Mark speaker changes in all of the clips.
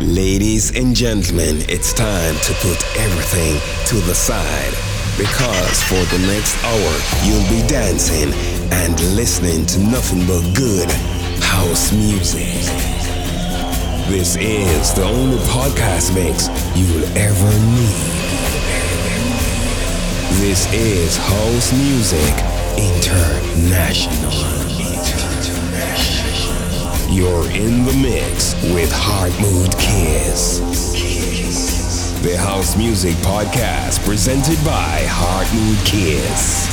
Speaker 1: Ladies and gentlemen, it's time to put everything to the side because for the next hour you'll be dancing and listening to nothing but good house music. This is the only podcast mix you'll ever need. This is House Music International. You're in the mix with Heart Mood Kiss. The House Music Podcast presented by Heart Mood Kiss.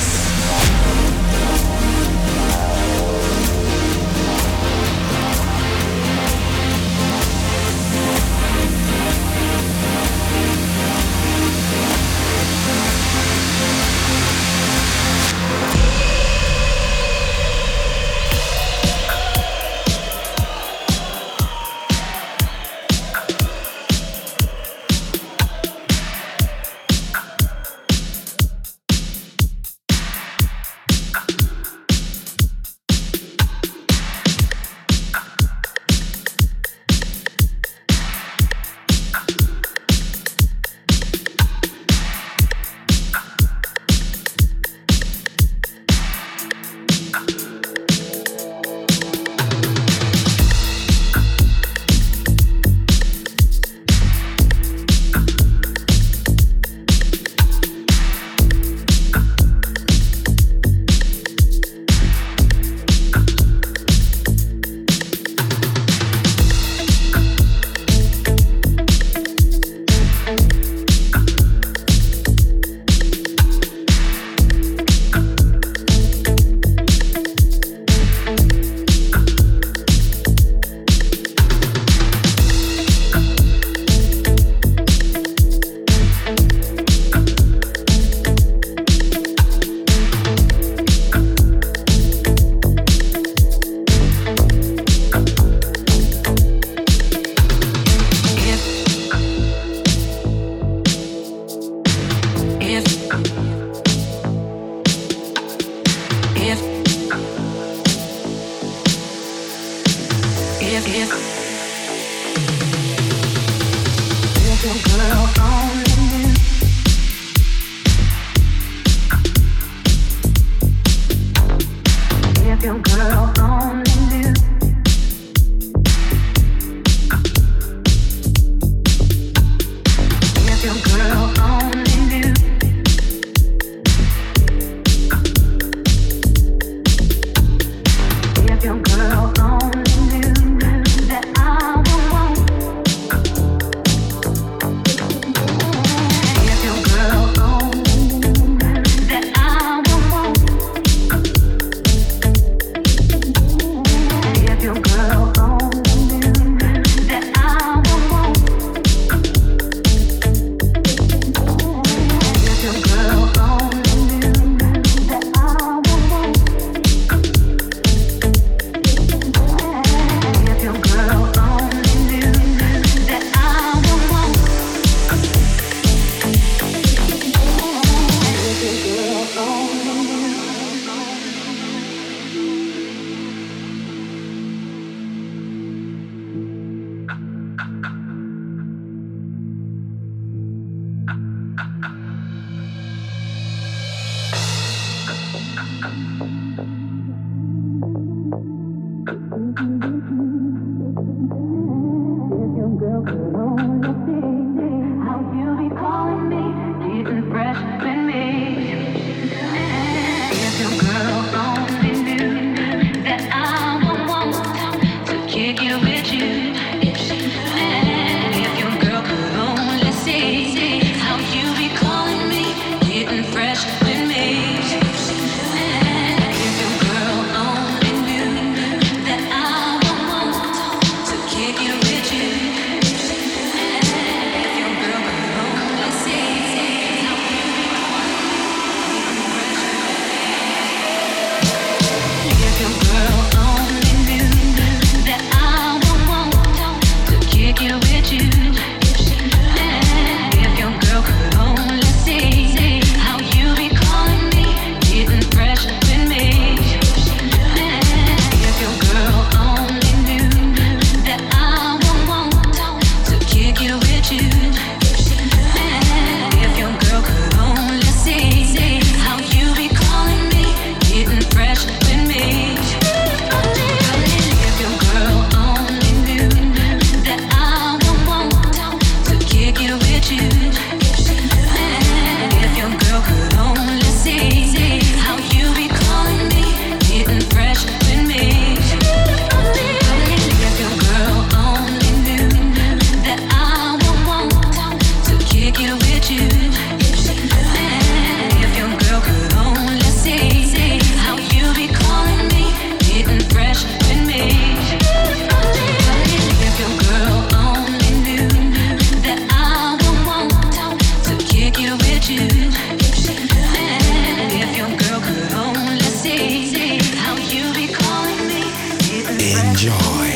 Speaker 2: Enjoy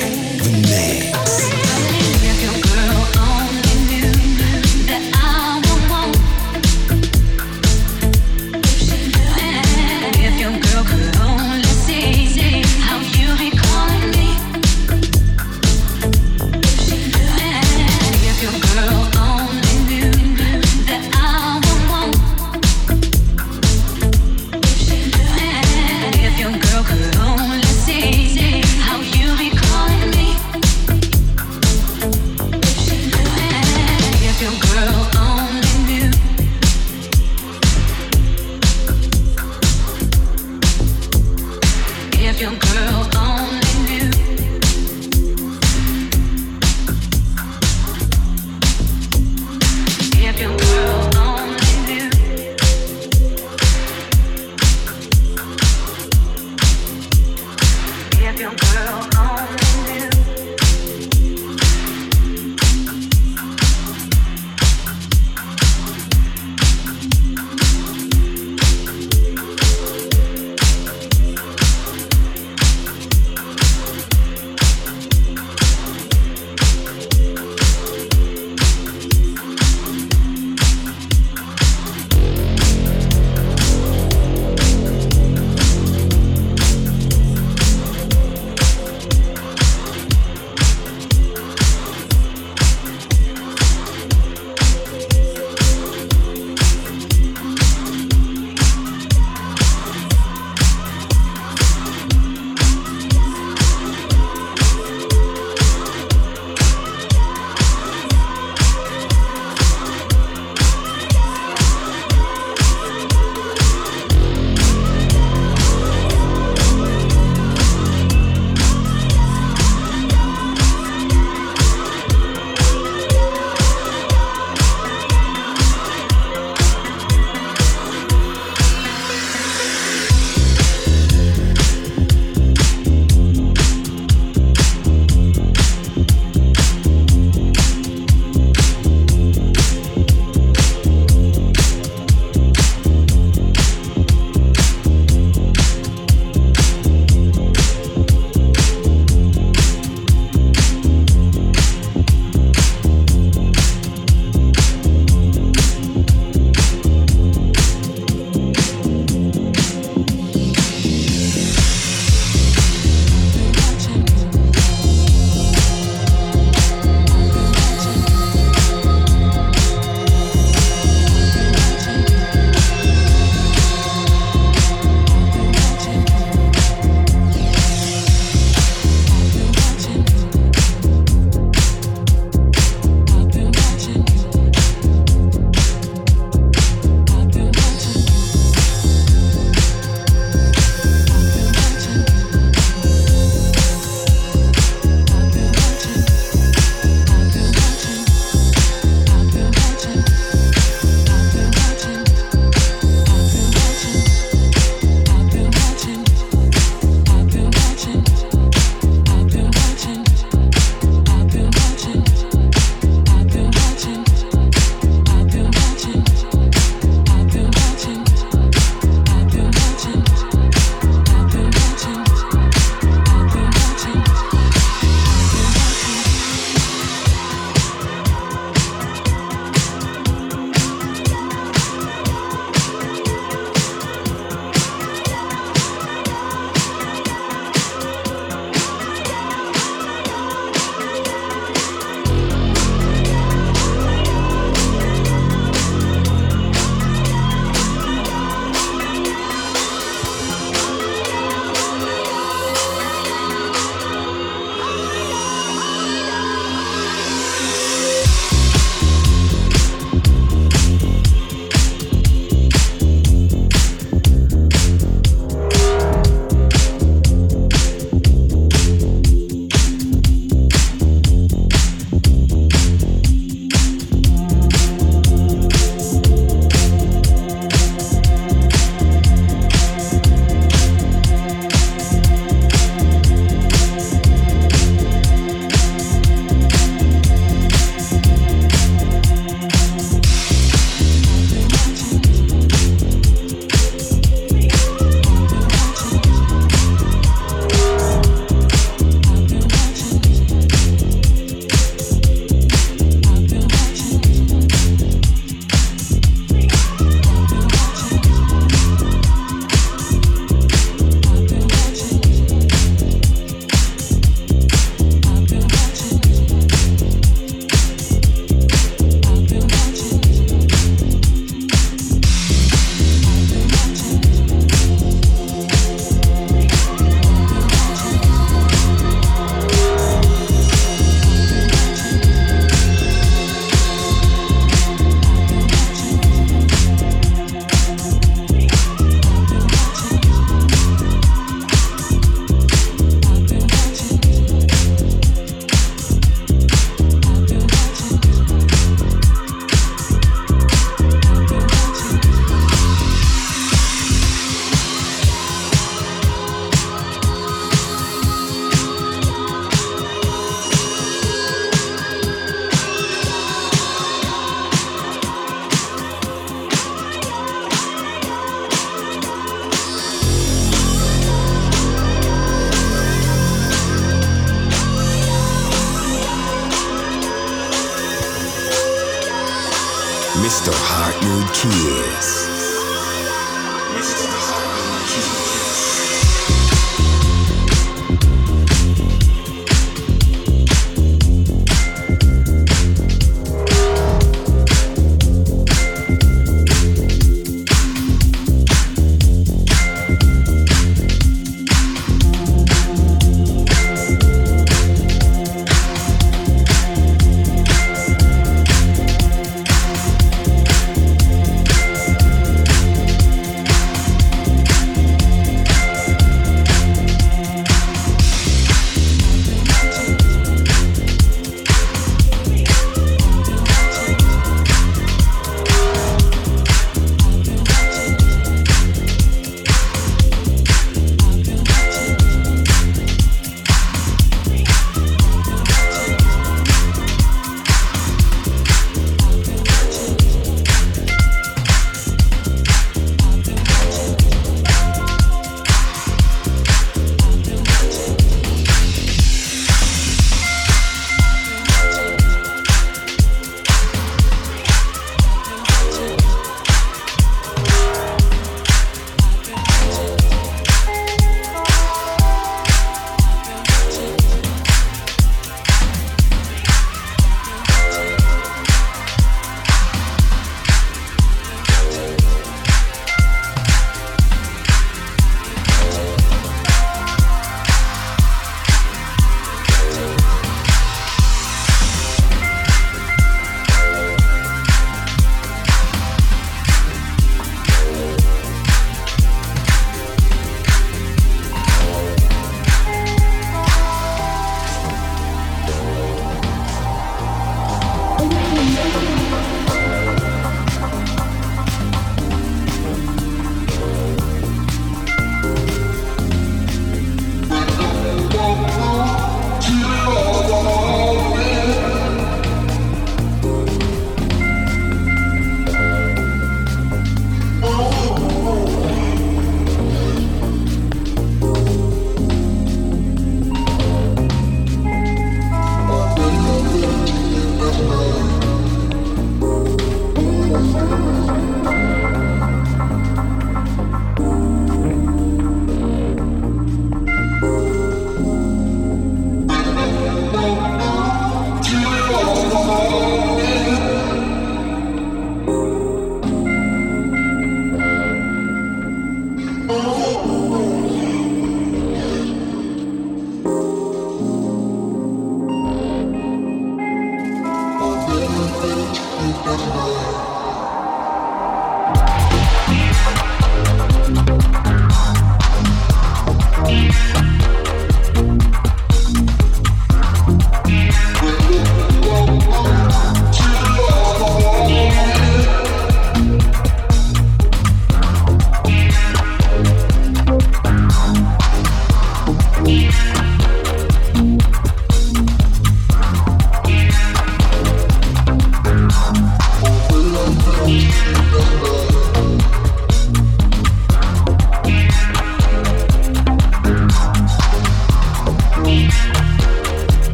Speaker 2: the name.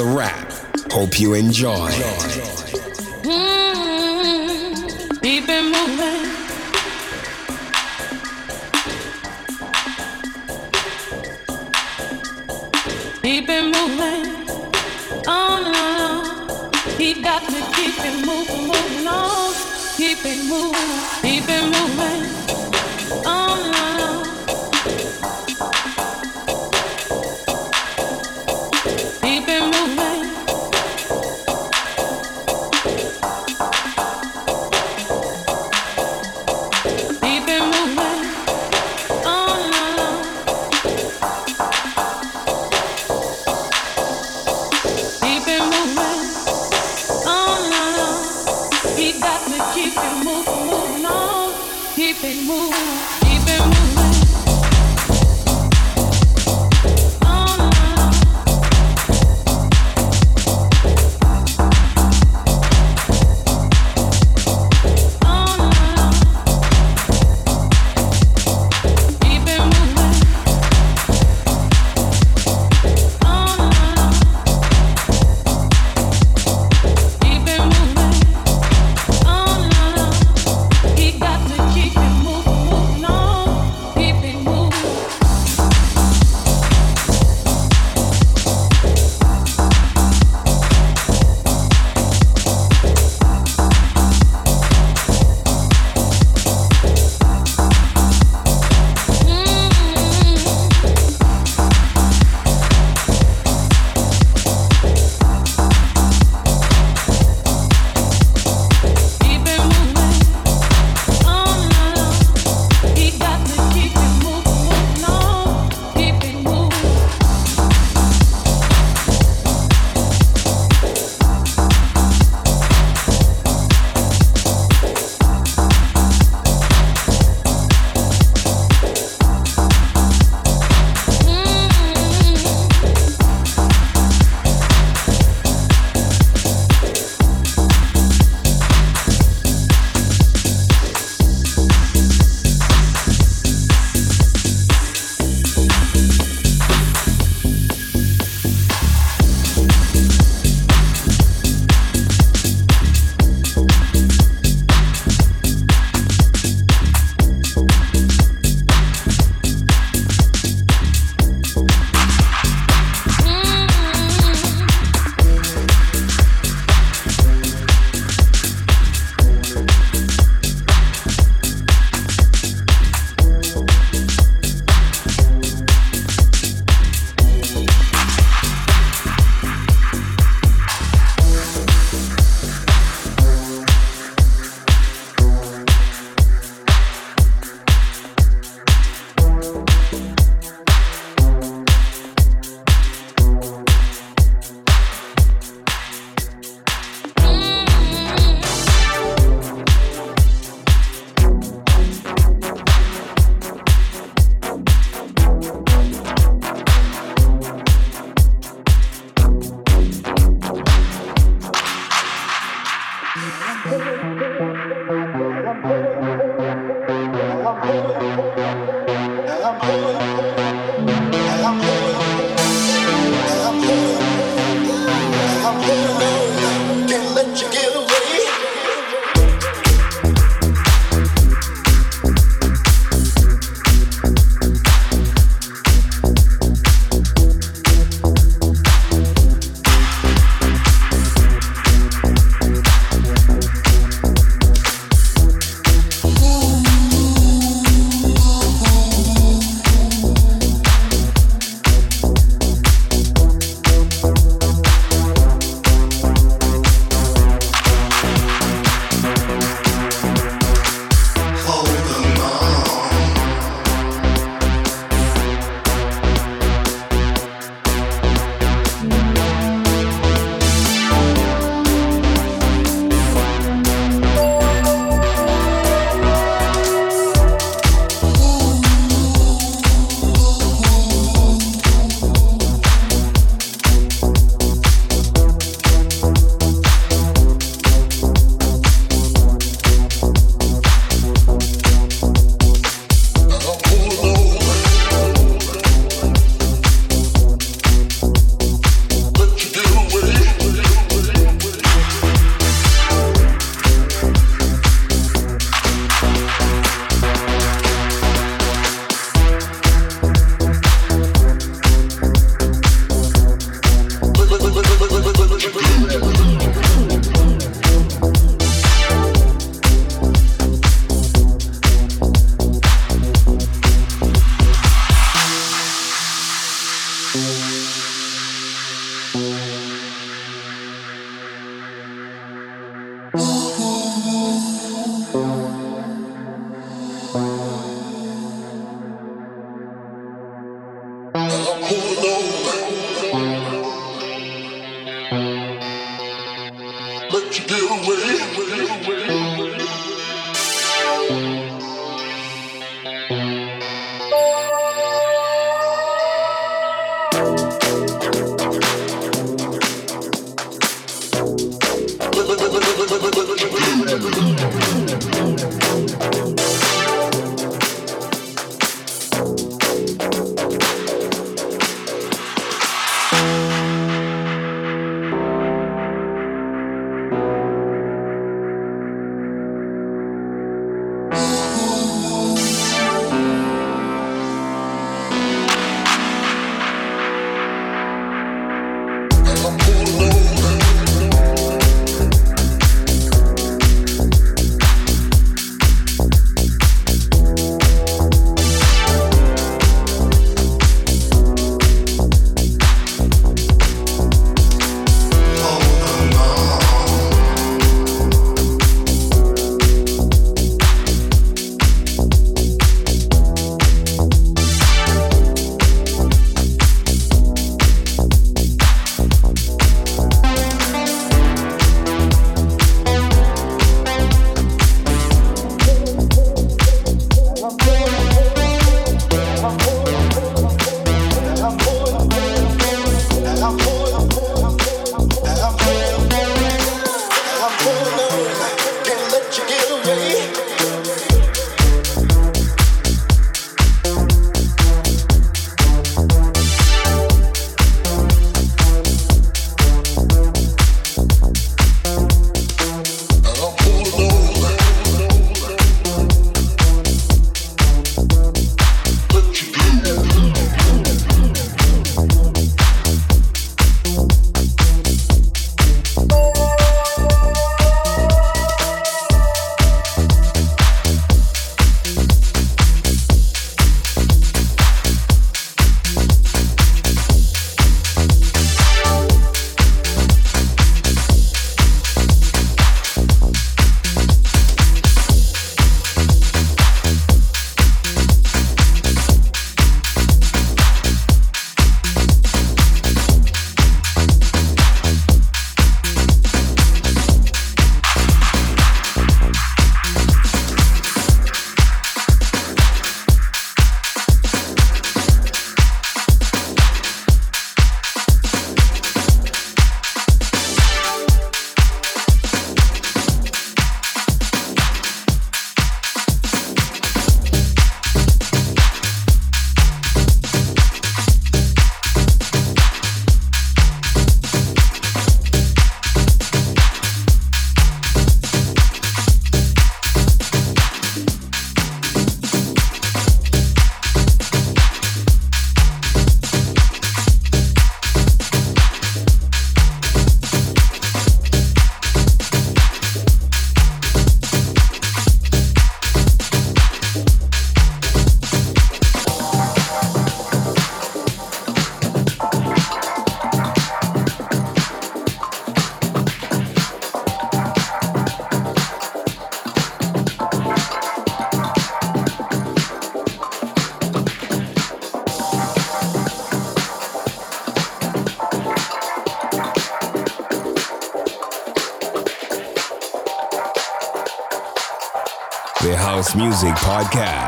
Speaker 2: the rap. Hope you enjoy. Mm-hmm.
Speaker 1: Mm, Keep it moving. Keep it moving. Oh no, he got to keep it moving, moving on. Keep it moving.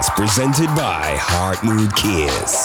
Speaker 2: Podcast presented by Heart Mood Kiss.